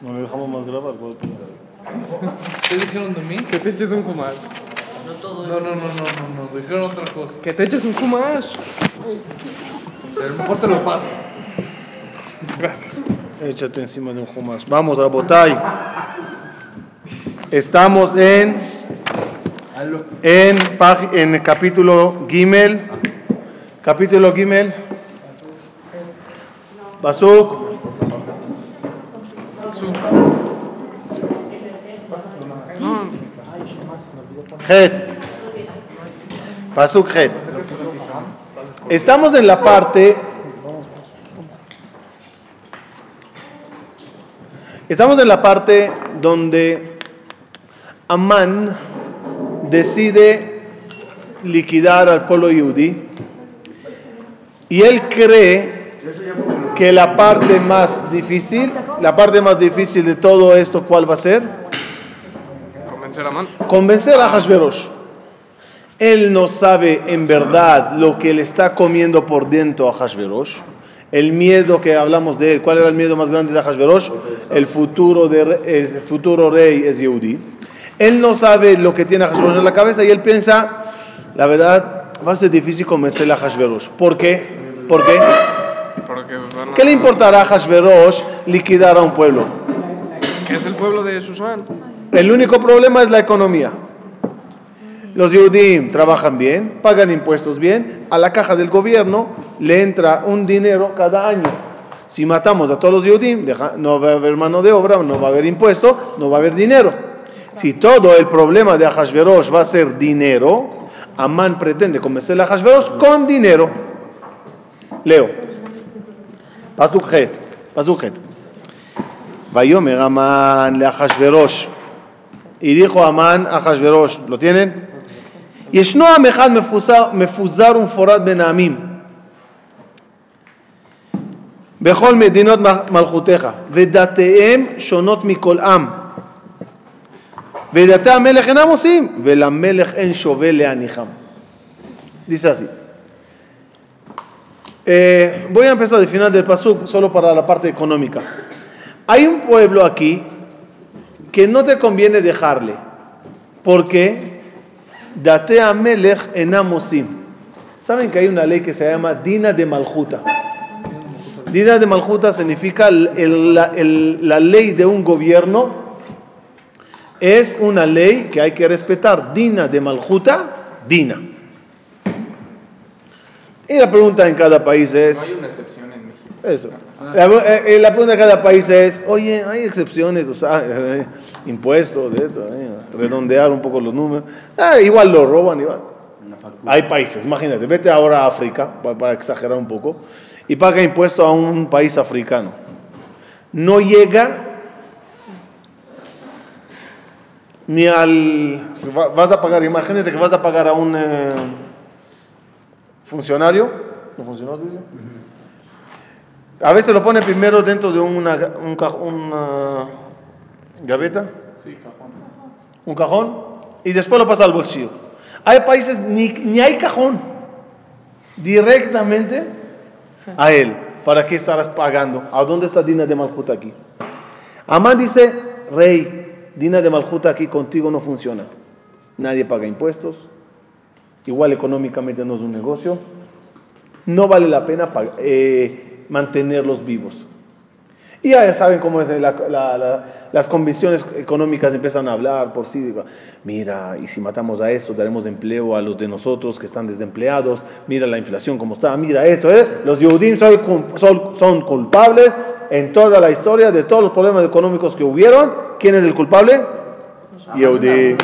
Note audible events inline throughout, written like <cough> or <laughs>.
No le dejamos más grabar. güey. ¿Qué dijeron de mí? Que te eches un humash. No, no, no, no, no, no, dijeron otra cosa. Que te eches un humash. A lo mejor te lo paso. Échate encima de un humas. Vamos, Rabotay. Estamos en, en, en el capítulo Gimel. Capítulo Gimel. Basuk. Het. Pasuk Het. Estamos en la parte. Estamos en la parte donde Amán decide liquidar al pueblo yudí y él cree que la parte más difícil, la parte más difícil de todo esto, ¿cuál va a ser? Convencer a man. convencer a Hashverosh. Él no sabe en verdad lo que le está comiendo por dentro a Hashverosh. El miedo que hablamos de él, ¿cuál era el miedo más grande de Hashverosh? El futuro, de, el futuro rey es Yehudi. Él no sabe lo que tiene Hashverosh en la cabeza y él piensa, la verdad, va a ser difícil convencerle a Hashverosh. ¿Por qué? ¿Por qué? Van a- ¿Qué le importará a Hashverosh liquidar a un pueblo? Que es el pueblo de Susán. El único problema es la economía. Los Yehudim trabajan bien, pagan impuestos bien, a la caja del gobierno le entra un dinero cada año. Si matamos a todos los Yehudim, deja- no va a haber mano de obra, no va a haber impuesto, no va a haber dinero. Si todo el problema de Ahashverosh va a ser dinero, Amán pretende convencer a Ahashverosh con dinero. Leo. Het. Vayomer Amán le Ahashverosh. Y dijo Amán a Hashverosh, ¿lo tienen? ישנו עם אחד מפוזר, מפוזר ומפורד בין העמים בכל מדינות מלכותיך ודתיהם שונות מכל עם ודתי המלך אינם עושים ולמלך אין שווה להניחם. Dice. Eh, voy a empezar del final del pasuk solo para la parte económica. Hay un pueblo aquí que no te conviene dejarle. porque Date a Melech enamosim. Saben que hay una ley que se llama Dina de Maljuta. Dina de Maljuta significa la, la ley de un gobierno. Es una ley que hay que respetar. Dina de Maljuta, Dina. Y la pregunta en cada país es... No hay una excepción en México. Eso. La, eh, eh, la pregunta de cada país es, oye, hay excepciones, o sea, eh, impuestos, esto, eh, redondear un poco los números. Ah, igual lo roban, igual. Hay países, imagínate, vete ahora a África, pa- para, exagerar un poco, y paga impuesto a un país africano. No llega ni al... Vas a pagar, imagínate que vas a pagar a un eh, funcionario, ¿no funcionó, se dice? A veces lo pone primero dentro de una, un caj- una gaveta, Sí, cajón. un cajón, y después lo pasa al bolsillo. Hay países ni, ni hay cajón, directamente a él. ¿Para qué estarás pagando? ¿A dónde está Dina de Maljuta aquí? Amán dice, rey, Dina de Maljuta aquí contigo no funciona. Nadie paga impuestos, igual económicamente no es un negocio, no vale la pena eh, mantenerlos vivos. Y ya saben cómo es, la- la- la- las convicciones económicas empiezan a hablar por sí. digo, Mira, y si matamos a eso, daremos empleo a los de nosotros que están desempleados. Mira la inflación como está. Mira esto. ¿eh? Los Yehudim son, son, culpables en toda la historia de todos los problemas económicos que hubieron. ¿Quién es el culpable? Yehudí.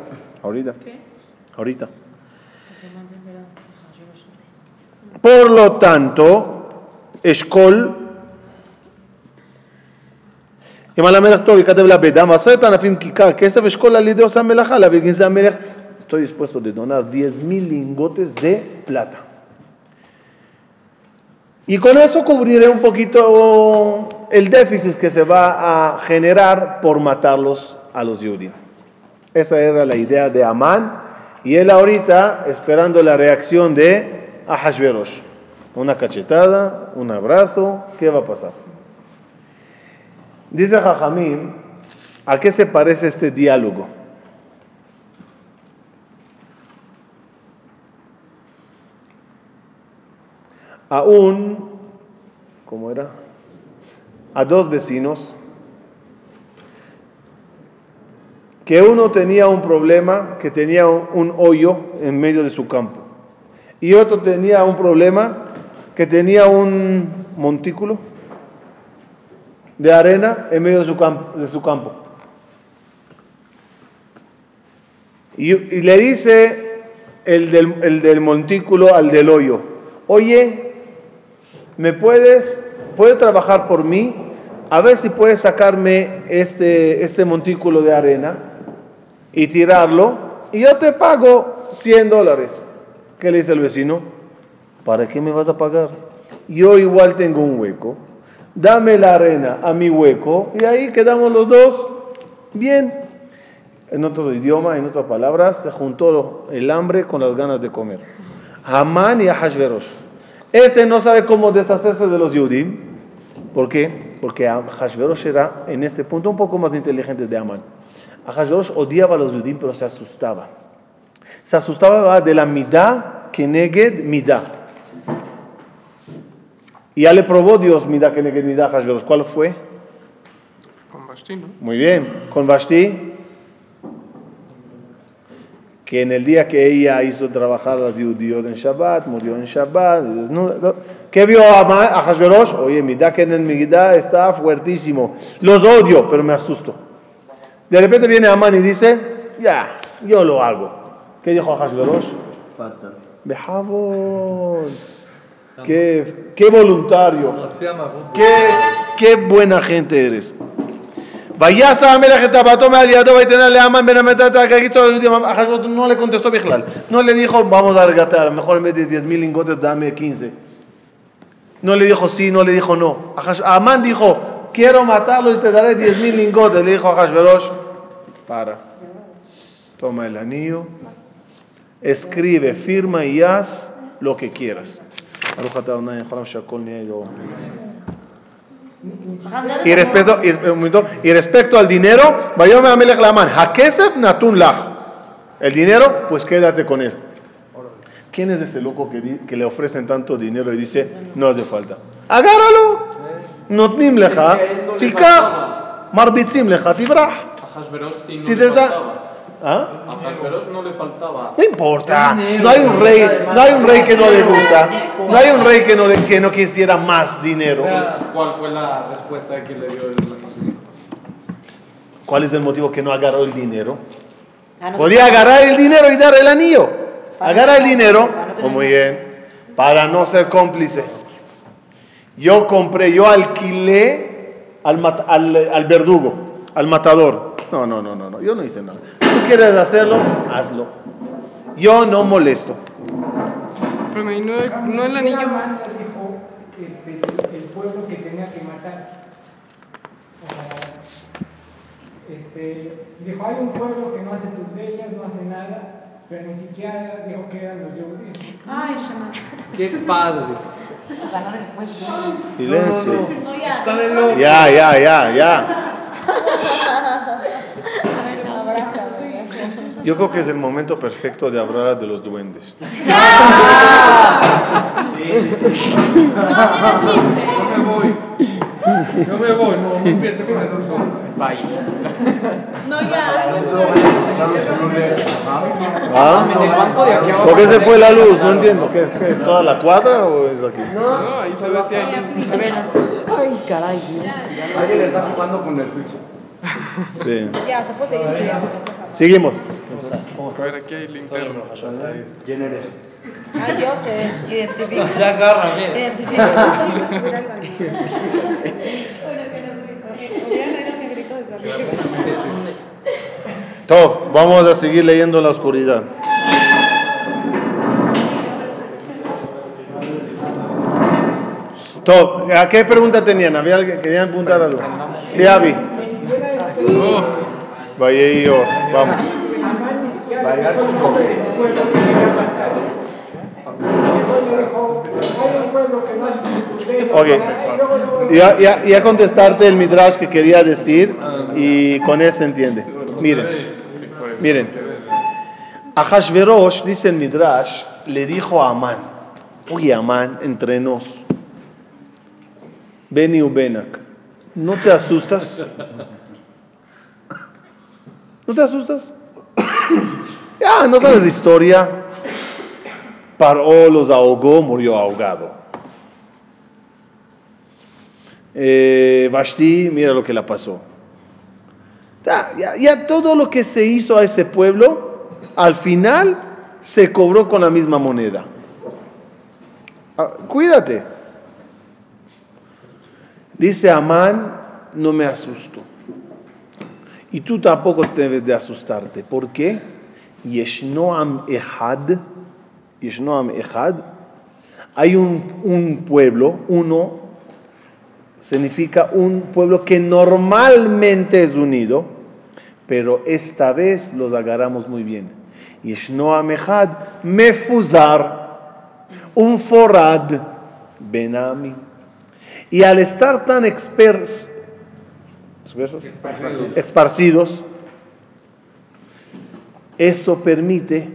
¿En algún momento se entera del odio de Hashverosh a los Yehudim? O sea, Ahorita, ahorita. Ahorita. Por lo tanto, אשכול, אם על המלך טוב יכתב לה בדם, עשרת ענפים כיכר כסף, אשכול על ידי עושה מלאכה, להביא גנזי המלך, estoy dispuesto de donar 10 mil lingotes de plata. Y con eso cubriré un poquito el déficit que se va a generar por matarlos a los judíos. Esa era la idea de Amán. Y él ahorita esperando la reacción de a Hashverosh. Una cachetada, un abrazo, ¿qué va a pasar? Dice Jajamín, ¿a qué se parece este diálogo? A un, ¿cómo era? A dos vecinos que uno tenía un problema, que tenía un, hoyo en medio de su campo, y otro tenía un problema, que tenía un montículo de arena en medio de su campo. De su campo. Y, y le dice el del, el del montículo al del hoyo, oye, ¿me puedes, puedes trabajar por mí? A ver si puedes sacarme este, este montículo de arena y tirarlo y yo te pago 100 dólares. ¿Qué le dice el vecino? ¿Para qué me vas a pagar? Yo igual tengo un hueco. Dame la arena a mi hueco y ahí quedamos los dos bien. En otro idioma, en otras palabras, se juntó el hambre con las ganas de comer. Hamán y Ahashverosh. Este no sabe cómo deshacerse de los Yudim. ¿Por qué? Porque Ahashverosh era en este punto un poco más inteligente de Amán. Ahashverosh odiaba a los Yudim, pero se asustaba. Se asustaba de la midá que neged midá. Y ya le probó Dios midá que neged midá Ahashverosh. ¿Cuál fue? Con Vashti, ¿no? Muy bien. Con Vashti, que en el día que ella hizo trabajar a las judíos en Shabbat, murió en Shabbat. ¿Qué vio a a Hashverosh? Oye, midá que en el Migdá está fuertísimo. Los odio, pero me asusto. De repente viene Amán y dice, ya, yo lo hago. ¿Qué dijo a Hashverosh? Fatal. Bejabón. Qué, qué voluntario. Se llama Ruth. Qué, qué buena gente eres. Vayasa המלך את טבעתו מעל ידו ויתנה לאמן בן המתת הגגית שלו ליהודים. אחשוורוש no le contestó בכלל. No le dijo, vamos a regatear, mejor en vez de 10 mil lingotes dame 15. No le dijo sí, no le dijo no. Ahash- Amán dijo, quiero matarlo y te daré 10 mil lingotes. Le dijo a Hashverosh, para. Toma el anillo, escribe, firma y haz lo que quieras. Y respecto, y, y respecto al dinero. El dinero, pues quédate con él. ¿Quién es ese loco que, di- que le ofrecen tanto dinero y dice, no hace falta? Agárralo. Lecha, tikach, marbitzim lecha, tibrach. Hashverosh no Si le te. ¿Ah? A Hashverosh no le faltaba. No importa, no hay un rey, no hay un rey que no le gusta, no hay un rey que no, le, que no quisiera más dinero. ¿Cuál fue la respuesta que le dio el asesino? ¿Cuál es el motivo que no agarró el dinero? Ah, Podía agarrar el dinero y dar el anillo. Agarra el dinero, para no oh, muy bien, para no ser cómplice. Yo compré, yo alquilé al, al, al verdugo, al matador. No, no, no, no, no, yo no hice nada. Tú quieres hacerlo, hazlo. Yo no molesto. Pero me no, no el anillo. Amán les dijo este, el pueblo que tenía que matar. O sea, este, dijo, hay un pueblo que no hace tus leyes, no hace nada, pero ni siquiera dijo que eran los judíos. Ay, Shama. Qué padre. Silencio. No, ya. Está de loco. Ya, ya, ya, ya. Yo creo que es el momento perfecto de hablar de los duendes. Yo me voy. Yo me voy, no, no empiece con esas cosas. Bye. No, ya. ¿Ah? ¿Por qué se fue la luz? No entiendo. ¿Qué, qué es toda la cuadra o es aquí? No, ahí se ve si hay. Alguien le está jugando con el switch. Sí. Ya, se puede seguir estudiando. Seguimos. A ver, aquí hay linterna. ¿Quién eres? Ah, yo sé. Identifica. <laughs> Se agarran, mira. Identifica. Top, vamos a seguir leyendo la oscuridad. Top, ¿a qué pregunta tenían? ¿Había alguien? ¿Querían apuntar algo? Sí, Avi. Oh, Vaya y yo, vamos. Ok. Ya, ya, ya contestarte el midrash que quería decir y con él se entiende. Miren, miren. A Hashverosh, dice el midrash, le dijo a Amán, oye Amán, entre nos, Beni Ubenak, ¿no te asustas? ¿No te asustas? <coughs> Ya, no sabes la historia. Paró, los ahogó, murió ahogado. Eh, Vashti, mira lo que le pasó. Ya, ya- ya todo lo que se hizo a ese pueblo, al final se cobró con la misma moneda. Ah, cuídate. Dice Amán, no me asusto. Y tú tampoco debes de asustarte. ¿Por qué? Yeshnoam Ehad. Yeshnoam Ehad. Hay un, un pueblo, uno, significa un pueblo que normalmente es unido, pero esta vez los agarramos muy bien. Yeshnoam Ehad Mefuzar. Un forad Benami. Y al estar tan ¿Esparcidos? esparcidos, eso permite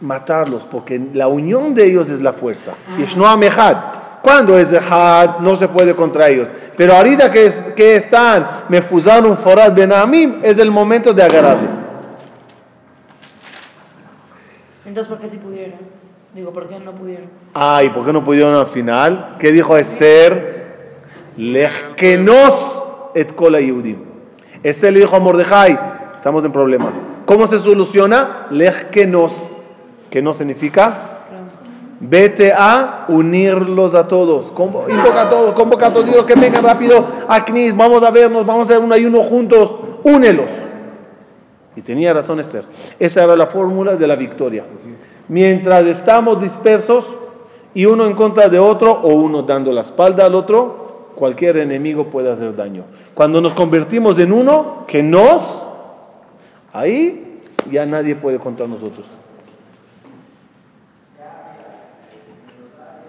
matarlos, porque la unión de ellos es la fuerza. Yeshnoam Echad. Cuando es Echad, no se puede contra ellos. Pero ahorita que, es- que están mefuzaron forad benamim, es el momento de agarrarle. Entonces, ¿por qué sí pudieron? Digo, ¿por qué no pudieron? Ay, ¿por qué no pudieron al final? ¿Qué dijo Esther? Lechkenos et kola Yehudim. Esther le dijo a Mordejai, estamos en problema. ¿Cómo se soluciona? Lechkenos, que no significa Vete a unirlos a todos. Invoca a todos, convoca a todos, digo que vengan rápido a Knis, vamos a vernos, vamos a hacer un ayuno juntos, únelos. Y tenía razón Esther. Esa era la fórmula de la victoria. Mientras estamos dispersos y uno en contra de otro o uno dando la espalda al otro, cualquier enemigo puede hacer daño. Cuando nos convertimos en uno que nos, ahí ya nadie puede contra nosotros.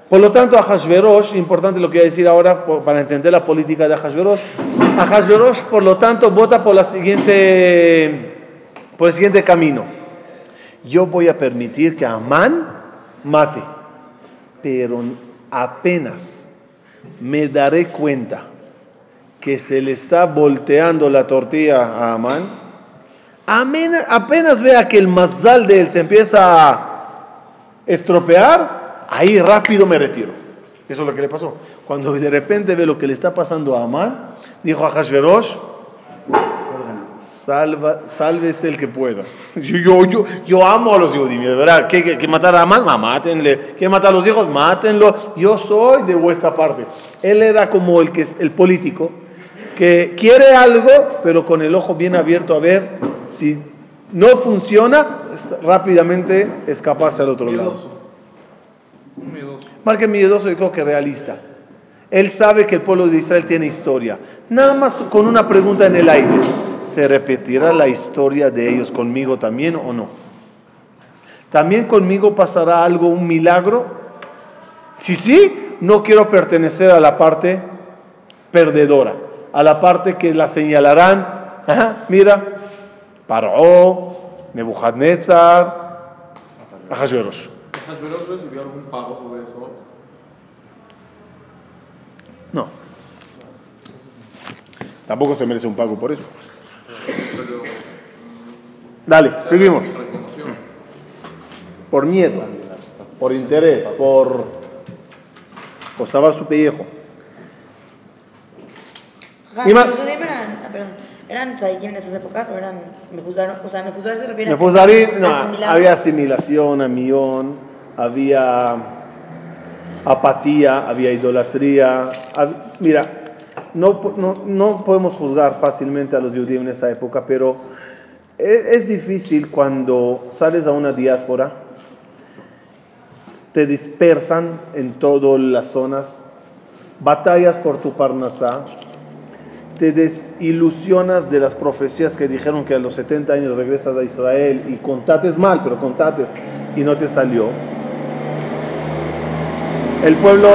Por lo tanto, a Hashverosh, importante lo que voy a decir ahora para entender la política de Hashverosh, a Hashverosh, por lo tanto, vota por, la siguiente, por el siguiente camino. Yo voy a permitir que Amán mate, pero apenas me daré cuenta que se le está volteando la tortilla a Amán, apenas vea que el mazal de él se empieza a estropear, ahí rápido me retiro. Eso es lo que le pasó. Cuando de repente ve lo que le está pasando a Amán, dijo a Hashverosh, Salva, sálvese el que pueda. <laughs> Yo, yo, yo, yo amo a los judíos, de verdad. ¿Qué, qué, qué matar a Amán? Ma, mátenle. ¿Quieren matar a los hijos? Mátenlo. Yo soy de vuestra parte. Él era como el, que, es- el político que quiere algo, pero con el ojo bien abierto a ver si no funciona, rápidamente escaparse al otro lado. Miedoso. Más que miedoso, yo creo que realista. Él sabe que el pueblo de Israel tiene historia. Nada más con una pregunta en el aire. ¿Se repetirá la historia de ellos conmigo también o no? ¿También conmigo pasará algo, un milagro? Si sí, no quiero pertenecer a la parte perdedora, a la parte que la señalarán. Mira, Paró, Nebuchadnezzar, Ahasverosh. ¿Hasberos recibió algún pago sobre eso? No. Tampoco se merece un pago por eso. Pero Dale, seguimos. reconoció. Por miedo, por interés, por... Costaba su pellejo. Ajá, Y ma- ¿Los judíos eran, ah, perdón, eran tzadikim en esas épocas o eran? O sea, mefuzar se refiere a... No, había asimilación, amión, había apatía, había idolatría. hab- mira, no, no, no podemos juzgar fácilmente a los judíos en esa época, pero es, es difícil cuando sales a una diáspora, te dispersan en todas las zonas, batallas por tu parnasá, te desilusionas de las profecías que dijeron que a los 70 años regresas a Israel y contates mal, pero contates y no te salió. el pueblo,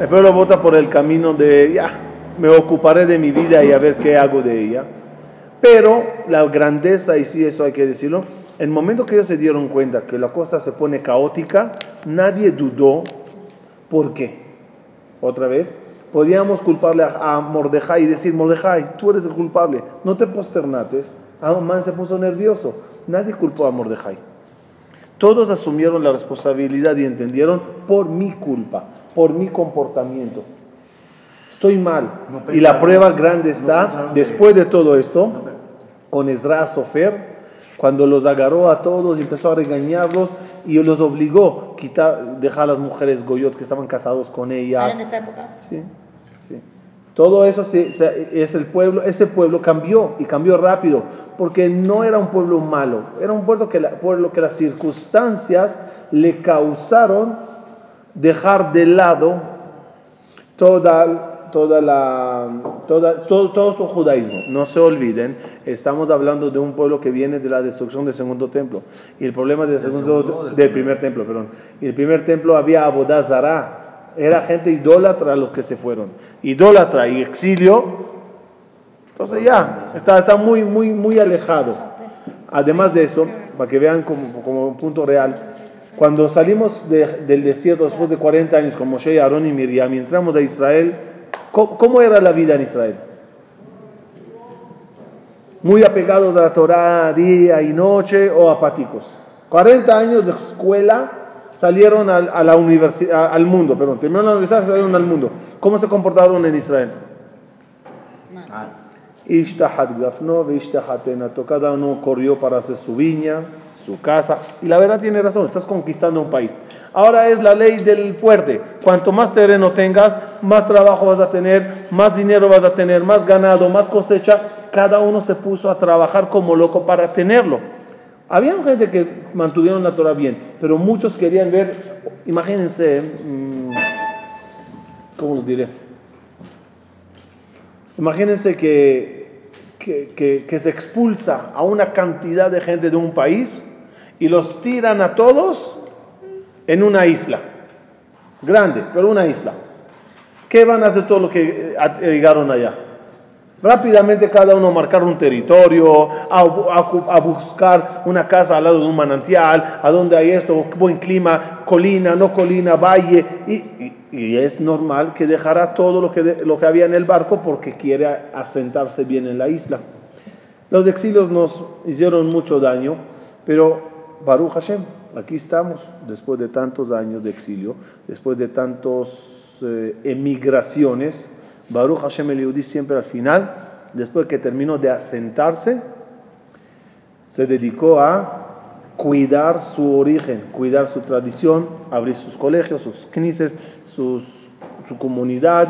el pueblo vota por el camino de, ya, me ocuparé de mi vida y a ver qué hago de ella. Pero la grandeza, y sí, eso hay que decirlo, el momento que ellos se dieron cuenta que la cosa se pone caótica, nadie dudó por qué. Otra vez, podíamos culparle a, a Mordejai y decir, Mordejai, tú eres el culpable, no te posternates. Amán se puso nervioso, nadie culpó a Mordejai. Todos asumieron la responsabilidad y entendieron por mi culpa, por mi comportamiento. Estoy mal. No y la prueba grande está, después de todo esto, con Ezra Sofer, cuando los agarró a todos y empezó a regañarlos y los obligó a quitar, dejar a las mujeres goyot que estaban casados con ¿Era ellas. en esta época? Sí, sí. Todo eso se- se- es el pueblo, ese pueblo cambió y cambió rápido, porque no era un pueblo malo, era un pueblo que, la- pueblo que las circunstancias le causaron dejar de lado toda, toda la, toda, todo, todo su judaísmo. No se olviden, estamos hablando de un pueblo que viene de la destrucción del segundo templo. Y el problema del, ¿Del segundo, segundo del del primer templo, perdón. Y el primer templo había abodazara. Era gente idólatra los que se fueron. Idólatra y exilio. Entonces ya, está, está muy, muy, muy alejado. Además de eso, para que vean como, como un punto real, cuando salimos de- del desierto después de 40 años con Moshe, Aarón y Miriam y entramos a Israel, ¿cómo, cómo era la vida en Israel? Muy apegados a la Torah día y noche o apáticos. 40 años de escuela salieron al, a la universidad, al mundo, perdón, terminaron la universidad salieron al mundo. ¿Cómo se comportaron en Israel? Enato. Cada uno corrió para hacer su viña, su casa. Y la verdad tiene razón, estás conquistando un país. Ahora es la ley del fuerte. Cuanto más terreno tengas, más trabajo vas a tener, más dinero vas a tener, más ganado, más cosecha. Cada uno se puso a trabajar como loco para tenerlo. Había gente que mantuvieron la Torah bien, pero muchos querían ver, imagínense, mm, ¿cómo os diré? Imagínense que, que- que se expulsa a una cantidad de gente de un país y los tiran a todos en una isla. Grande, pero una isla. ¿Qué van a hacer todos los que eh, a- llegaron allá? Rápidamente cada uno marcar un territorio, a, a- a buscar una casa al lado de un manantial, a donde hay esto, buen clima, colina, no colina, valle. Y, y- es normal que dejará todo lo que, lo que había en el barco porque quiere asentarse bien en la isla. Los exilios nos hicieron mucho daño, pero Baruch Hashem, aquí estamos, después de tantos años de exilio, después de tantas emigraciones. Baruch Hashem el siempre al final, después que terminó de asentarse, se dedicó a cuidar su origen, cuidar su tradición, abrir sus colegios, sus knises, su comunidad,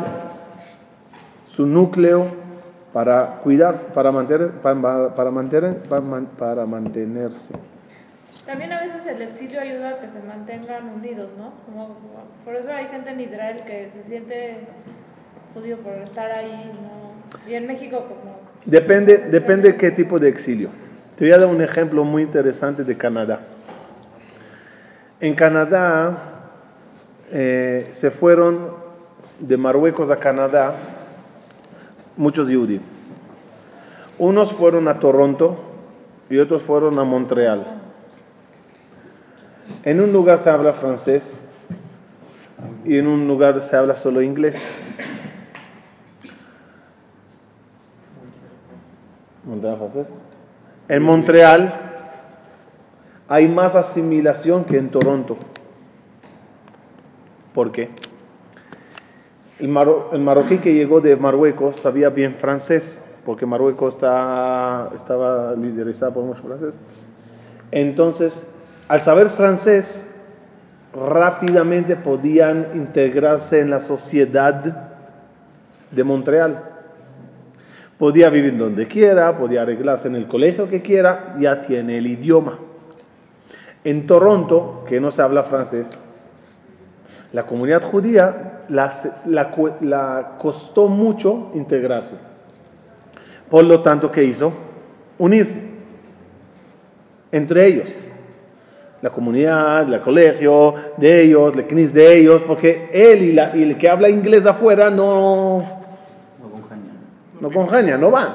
su núcleo, para cuidarse, para, mantener, para, mantener, para, man- para mantenerse. También a veces el exilio ayuda a que se mantengan unidos, ¿no? Como- por eso hay gente en Israel que se siente judío por estar ahí, ¿no? Y en México como... Depende, depende qué tipo de exilio. Te voy a dar un ejemplo muy interesante de Canadá. En Canadá eh, se fueron de Marruecos a Canadá muchos judíos. Unos fueron a Toronto y otros fueron a Montreal. En un lugar se habla francés y en un lugar se habla solo inglés. Montreal francés. En Montreal hay más asimilación que en Toronto. ¿Por qué? El, maro- el marroquí que llegó de Marruecos sabía bien francés, porque Marruecos está, estaba liderizado por muchos franceses. Entonces, al saber francés, rápidamente podían integrarse en la sociedad de Montreal. Podía vivir donde quiera, podía arreglarse en el colegio que quiera, ya tiene el idioma. En Toronto, que no se habla francés, la comunidad judía la, la, costó mucho integrarse. Por lo tanto, ¿qué hizo? Unirse entre ellos. La comunidad, el colegio de ellos, el CNIS de ellos, porque él y, la- y el que habla inglés afuera no, No con caña. no congenian, no van.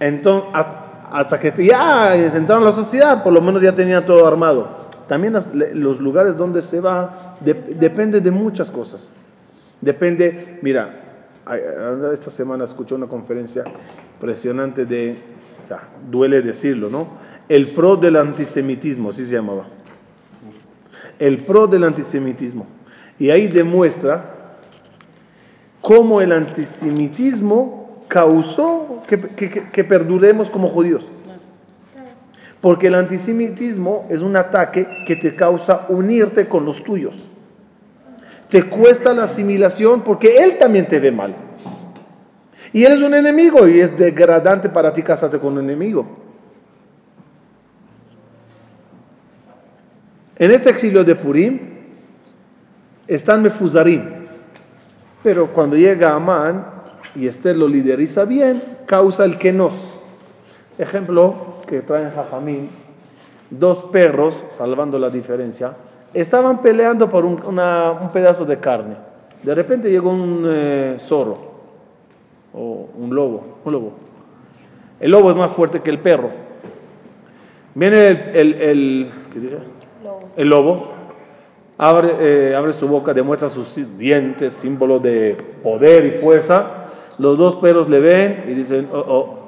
Entonces, hasta, hasta que ya entraron a la sociedad, por lo menos ya tenían todo armado. También las- los lugares donde se va de- depende de muchas cosas. Depende, mira, esta semana escuché una conferencia impresionante de, o sea, duele decirlo, ¿no? El pro del antisemitismo, así se llamaba. El pro del antisemitismo. Y ahí demuestra cómo el antisemitismo causó que, perduremos como judíos. Porque el antisemitismo es un ataque que te causa unirte con los tuyos. Te cuesta la asimilación porque él también te ve mal. Y él es un enemigo y es degradante para ti casarte con un enemigo. En este exilio de Purim están Mefuzarim. Pero cuando llega Amán y Esther lo lideriza bien, causa el que nos. Ejemplo que traen Jajamín, dos perros, salvando la diferencia, estaban peleando por un, pedazo de carne. De repente llegó un eh, zorro o un lobo, un lobo. El lobo es más fuerte que el perro. Viene el, el- el- ¿qué dije? El lobo abre, eh, abre su boca, demuestra sus dientes, símbolo de poder y fuerza. Los dos perros le ven y dicen, oh, oh.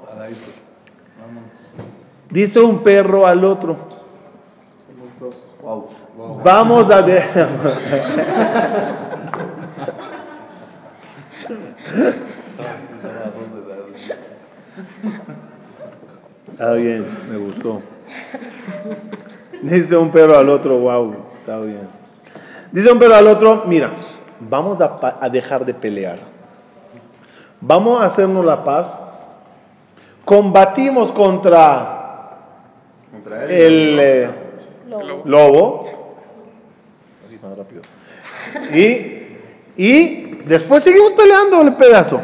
Dice un perro al otro, Wow. vamos a... de- <laughs> Está bien, me gustó. Dice un perro al otro, wow, está bien. Dice un perro al otro, mira, vamos a, dejar de pelear. Vamos a hacernos la paz. Combatimos contra Contra él. el eh, lobo. Más rápido. Y, y después seguimos peleando el pedazo.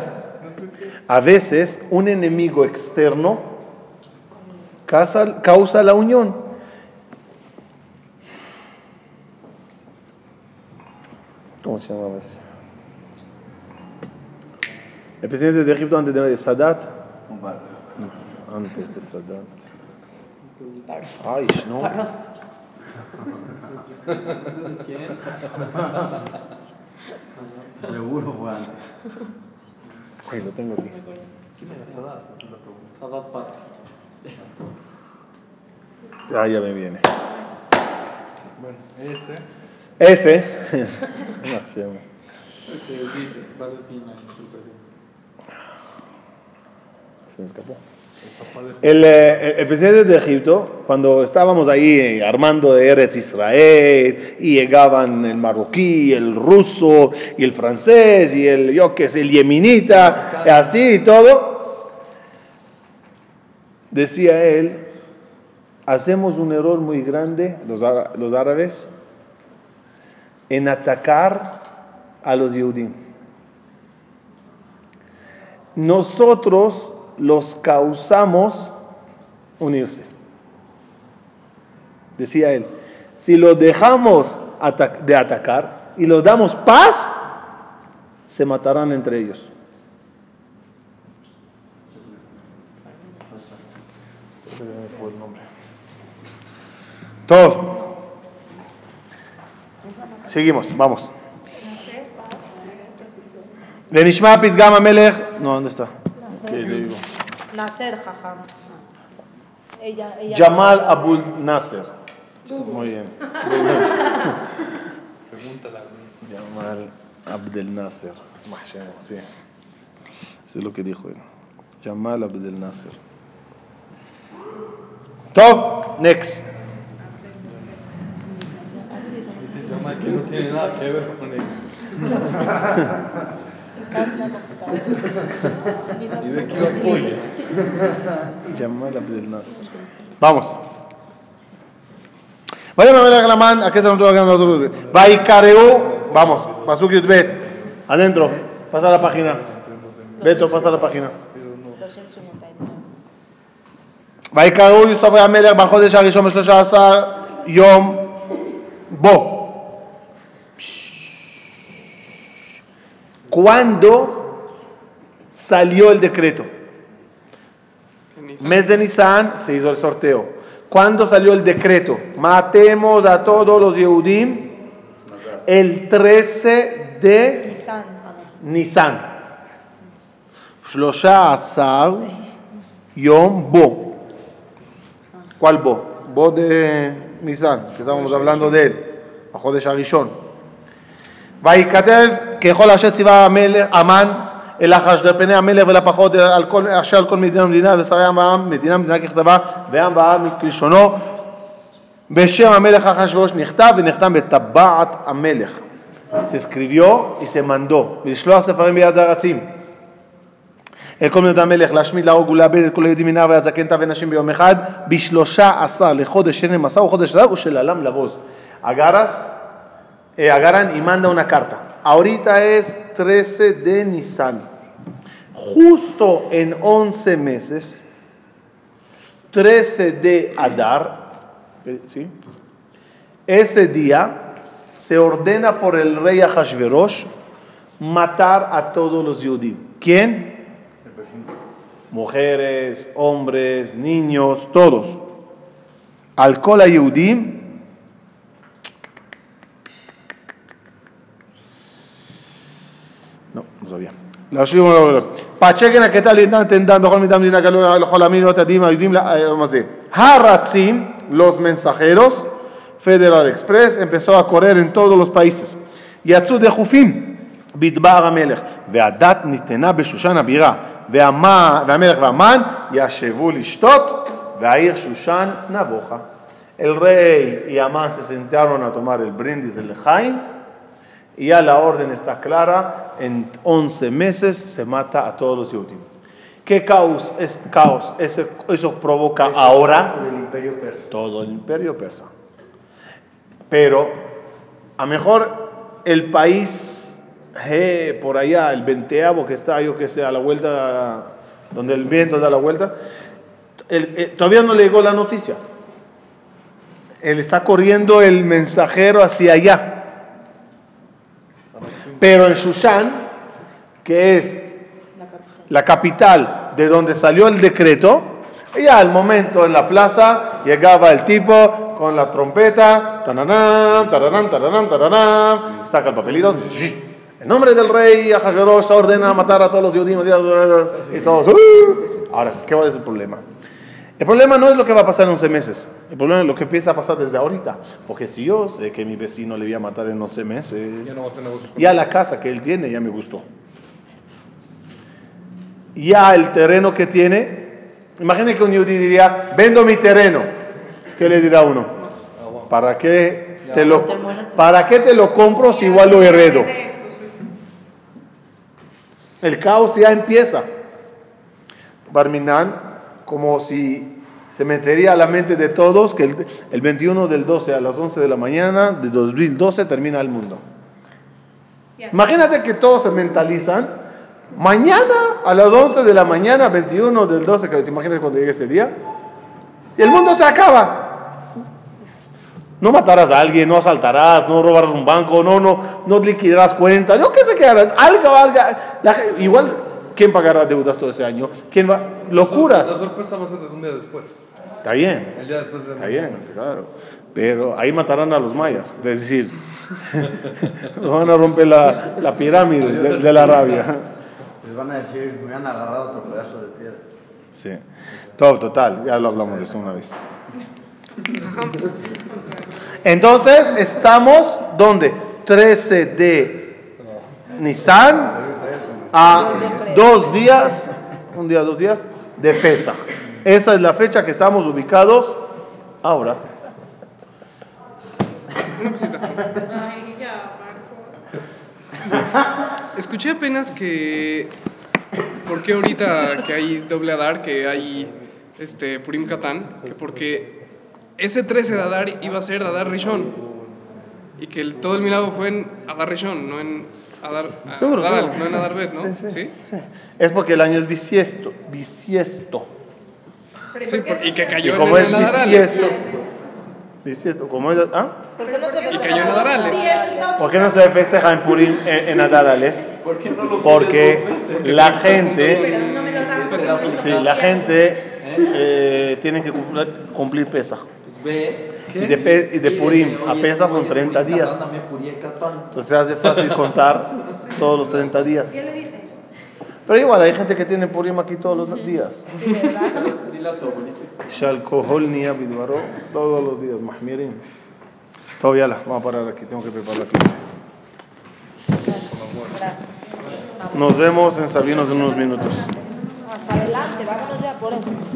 A veces un enemigo externo causa, causa la unión. ¿Cómo se llamaba ese? El presidente de Egipto antes de Sadat. Antes de Sadat. Ay, no. Seguro fue antes. Sí, lo tengo aquí. Sadat Paz. Ah, ya me viene. Bueno, ese. Ese. <laughs> Se me escapó. El, eh, el- el presidente de Egipto, cuando estábamos ahí eh, armando de Eretz Israel, y llegaban el marroquí, el ruso, y el francés, y el, yo qué sé, el yemenita, y así y todo, decía él, hacemos un error muy grande, los, los árabes, en atacar a los judíos. Nosotros los causamos unirse. Decía él, si los dejamos de atacar y los damos paz, se matarán entre ellos. Todo. Seguimos, vamos. Lenishma Pitgam Amelech. No, ¿dónde está? ¿Qué le digo? Jajam. Ella, ella Jamal Abul Nasser. Muy bien. <laughs> Jamal Abdel Nasser. Sí. Eso es lo que dijo él. Jamal Abdel Nasser. Top. Next. Dice Jamal que no tiene nada que ver con ellos. <laughs> Estás en la computadora. Y no- Y ve que lo apoya. Jamal Abdel Nasser. Vamos. Vayan a ver a Glamán, aquí está nuestro nosotros. Vaikareu, vamos, Pasuk Bet, adentro, pasa la página. Beto, pasa la página. 259. ויקראו יוסף המלך בחודש הראשון בשלושה עשר יום בו. ¿Cuándo salió el decreto? Mes de Nisan se hizo el sorteo. ¿Cuándo salió el decreto? Matemos a todos los Yehudim el 13 de Nisan. Shlosha Yom Bo. ¿Cuál Bo? Bo de Nisan, que estábamos hablando de él. Bajo de Sharishon. Vaikatev ככל אשר ציווה המן אל החש לפני המלך ולפחות אשר על כל מדינה ומדינה ושרי עם העם מדינה ומדינה ככתבה ועם בעם כלשונו בשם המלך אחשוורוש נכתב ונחתם בטבעת המלך. Se escribió y se. ולשלוח ספרים ביד הארצים. אל כל מדינת המלך להשמיד להרוג ולאבד את כל היהודים מנער ועד זקן טף ונשים ביום אחד בשלושה עשר לחודש שנים עשר וחודש אדר ושלעלם לבוז. Agarras, eh, agarran y manda. Ahorita es 13 de Nisan. Justo en 11 meses, 13 de Adar, eh, ese día se ordena por el rey Ahashverosh matar a todos los judíos. ¿Quién? Mujeres, hombres, niños, todos. Al Kola Yehudim No, no sabía. להשלים ולא פצ'קן הקטע לידן תנדן בכל מידה מדינה גלו לכל המין והתדים היהודים מה זה. הרצים, los mensajeros, Federal Express, empezó a correr en todos los países. יצאו דחופים בדבר המלך, והדת ניתנה בשושן הבירה, והמה- והמלך והמן ישבו לשתות, והעיר שושן נבוכה. El rey y Amán se sentaron a tomar el brindis del Lejaim, y ya la orden está clara, en 11 meses se mata a todos los judíos. ¿Qué caos, es, caos ese- eso provoca ahora? Del imperio persa. Todo el imperio persa. Pero a mejor el país eh, por allá, el venteavo que está, yo que sé, a la vuelta, donde el viento da la vuelta, el- eh, todavía no le llegó la noticia. Él está corriendo el mensajero hacia allá. Pero en Shushan, que es la capital de donde salió el decreto, ya al momento en la plaza llegaba el tipo con la trompeta, taranam, taranam, taranam, taranam, saca el papelito, en nombre del rey Ahashverosh ordena matar a todos los judíos y todos. "Uh". Ahora, ¿qué va a ser el problema? El problema no es lo que va a pasar en 11 meses, el problema es lo que empieza a pasar desde ahorita, porque si yo sé que mi vecino le voy a matar en 11 meses, Ya no ya la casa que él tiene ya me gustó. Ya el terreno que tiene, imagine que un yudí diría, vendo mi terreno. ¿Qué le dirá uno? ¿Para qué te lo, para qué te lo compro si igual lo heredo? El caos ya empieza. Barminan, como si se metería a la mente de todos que el, el 21 del 12 a las 11 de la mañana de 2012 termina el mundo. Imagínate que todos se mentalizan. Mañana a las 11 de la mañana, 21 del 12, que imagínate cuando llegue ese día. Y el mundo se acaba. No matarás a alguien, no asaltarás, no robarás un banco, no, no, no liquidarás cuentas. Yo qué sé qué harás. Algo, algo. La igual, ¿quién pagará deudas todo ese año? ¿Quién va? Locuras. La sorpresa va a ser de un día después. Está bien. El día después de Está bien, claro. Pero ahí matarán a los mayas. Es decir, <laughs> van a romper la, la pirámide de, de la rabia. Les van a decir, me han agarrado otro pedazo de piedra. Sí. Todo, total. Ya lo hablamos de eso una vez. Entonces, estamos, ¿dónde? 13 de Nisan a dos días, un día, dos días, de. Esa es la fecha que estamos ubicados ahora. Una cosita. Escuché apenas que. ¿Por qué ahorita que hay doble Adar, que hay este, Purim Katán? Que porque ese 13 de Adar iba a ser Adar Rishon. Y que el- todo el milagro fue en Adar Rishon, no en Adar, Seguro, Adar seguro, no en sí. Adar Bet, ¿no? Sí, sí, sí. Es porque el año es bisiesto, bisiesto. Sí, por- y que Y cayó como en es bisiesto, bisiesto, como es, ¿ah? ¿Por qué no se Y festeja en por. Nadal? ¿Por qué no se festeja en Purim en, en Adar Aleph? Porque la gente, Pero no me lo dan. sí, la gente eh, tiene que cumplir, cumplir Pesach. Y de, Pe- y de Purim a Pesach son 30 días. Entonces se hace fácil contar <laughs> todos los 30 días. ¿Qué le dije? Pero igual hay gente que tiene Purim aquí todos los días. Sí, ¿verdad? <laughs> Shalkohol todos los días, mahmirin. Todo, yala, vamos a parar aquí, tengo que preparar la clase. Gracias. Nos vemos en Sabinos en unos minutos. Hasta adelante, vámonos ya por eso.